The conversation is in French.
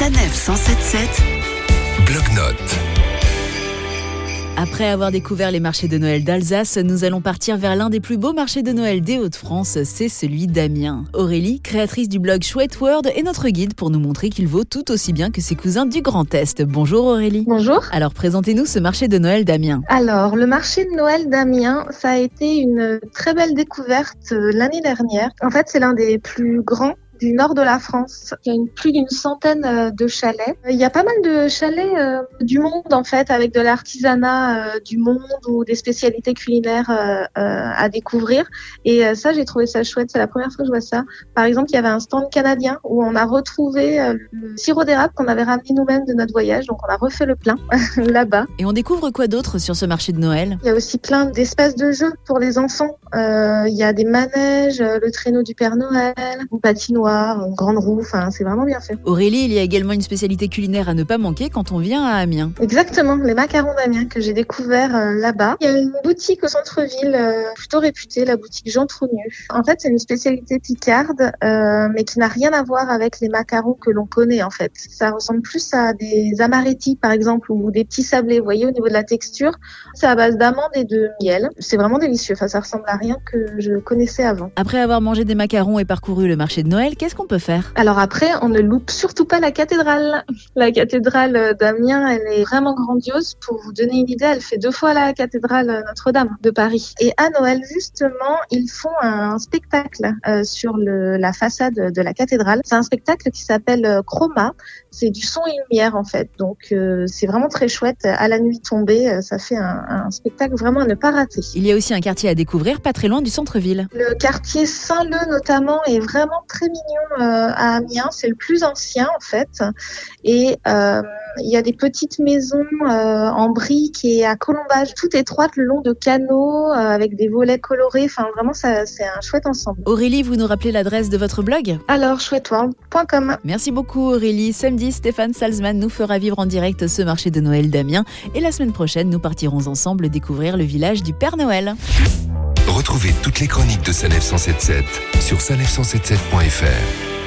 Sanef 177 Bloc-notes. Après avoir découvert les marchés de Noël d'Alsace, nous allons partir vers l'un des plus beaux marchés de Noël des Hauts-de-France, c'est celui d'Amiens. Aurélie, créatrice du blog Chouette World, est notre guide pour nous montrer qu'il vaut tout aussi bien que ses cousins du Grand Est. Bonjour Aurélie. Bonjour. Alors présentez-nous ce marché de Noël d'Amiens. Alors, le marché de Noël d'Amiens, ça a été une très belle découverte euh, l'année dernière. En fait, c'est l'un des plus grands du nord de la France. Il y a une, plus d'une centaine euh, de chalets. Il y a pas mal de chalets euh, du monde en fait, avec de l'artisanat euh, du monde ou des spécialités culinaires euh, euh, à découvrir. Et euh, ça, j'ai trouvé ça chouette. C'est la première fois que je vois ça. Par exemple, il y avait un stand canadien où on a retrouvé euh, le sirop d'érable qu'on avait ramené nous-mêmes de notre voyage. Donc, on a refait le plein là-bas. Et on découvre quoi d'autre sur ce marché de Noël? Il y a aussi plein d'espaces de jeux pour les enfants. Euh, il y a des manèges, euh, le traîneau du Père Noël, une patinoire, une grande roue. Enfin, c'est vraiment bien fait. Aurélie, il y a également une spécialité culinaire à ne pas manquer quand on vient à Amiens. Exactement, les macarons d'Amiens que j'ai découvert euh, là-bas. Il y a une boutique au centre-ville euh, plutôt réputée, la boutique Jean Trougnu. En fait, c'est une spécialité picarde, euh, mais qui n'a rien à voir avec les macarons que l'on connaît en fait. Ça ressemble plus à des amarettis par exemple ou des petits sablés. Vous voyez au niveau de la texture, c'est à base d'amandes et de miel. C'est vraiment délicieux. Enfin, ça ressemble à rien que je connaissais avant. Après avoir mangé des macarons et parcouru le marché de Noël, qu'est-ce qu'on peut faire? Alors après, on ne loupe surtout pas la cathédrale. La cathédrale d'Amiens, elle est vraiment grandiose. Pour vous donner une idée, elle fait deux fois la cathédrale Notre-Dame de Paris. Et à Noël, justement, ils font un spectacle euh, sur le, la façade de la cathédrale. C'est un spectacle qui s'appelle euh, Chroma. C'est du son et lumière en fait. Donc euh, c'est vraiment très chouette. À la nuit tombée, euh, ça fait un, un spectacle vraiment à ne pas rater. Il y a aussi un quartier à découvrir pas très loin du centre-ville. Le quartier Saint-Leu notamment est vraiment très mignon euh, à Amiens. C'est le plus ancien en fait. Et euh, il y a des petites maisons euh, en briques et à colombage, toutes étroites le long de canaux avec des volets colorés. Enfin vraiment, ça, c'est un chouette ensemble. Aurélie, vous nous rappelez l'adresse de votre blog? Alors chouetteworld.com. Merci beaucoup Aurélie. Samedi, Stéphane Salzman nous fera vivre en direct ce marché de Noël d'Amiens. Et la semaine prochaine, nous partirons ensemble découvrir le village du Père Noël. Retrouvez toutes les chroniques de Sanef 177 sur sanef177.fr.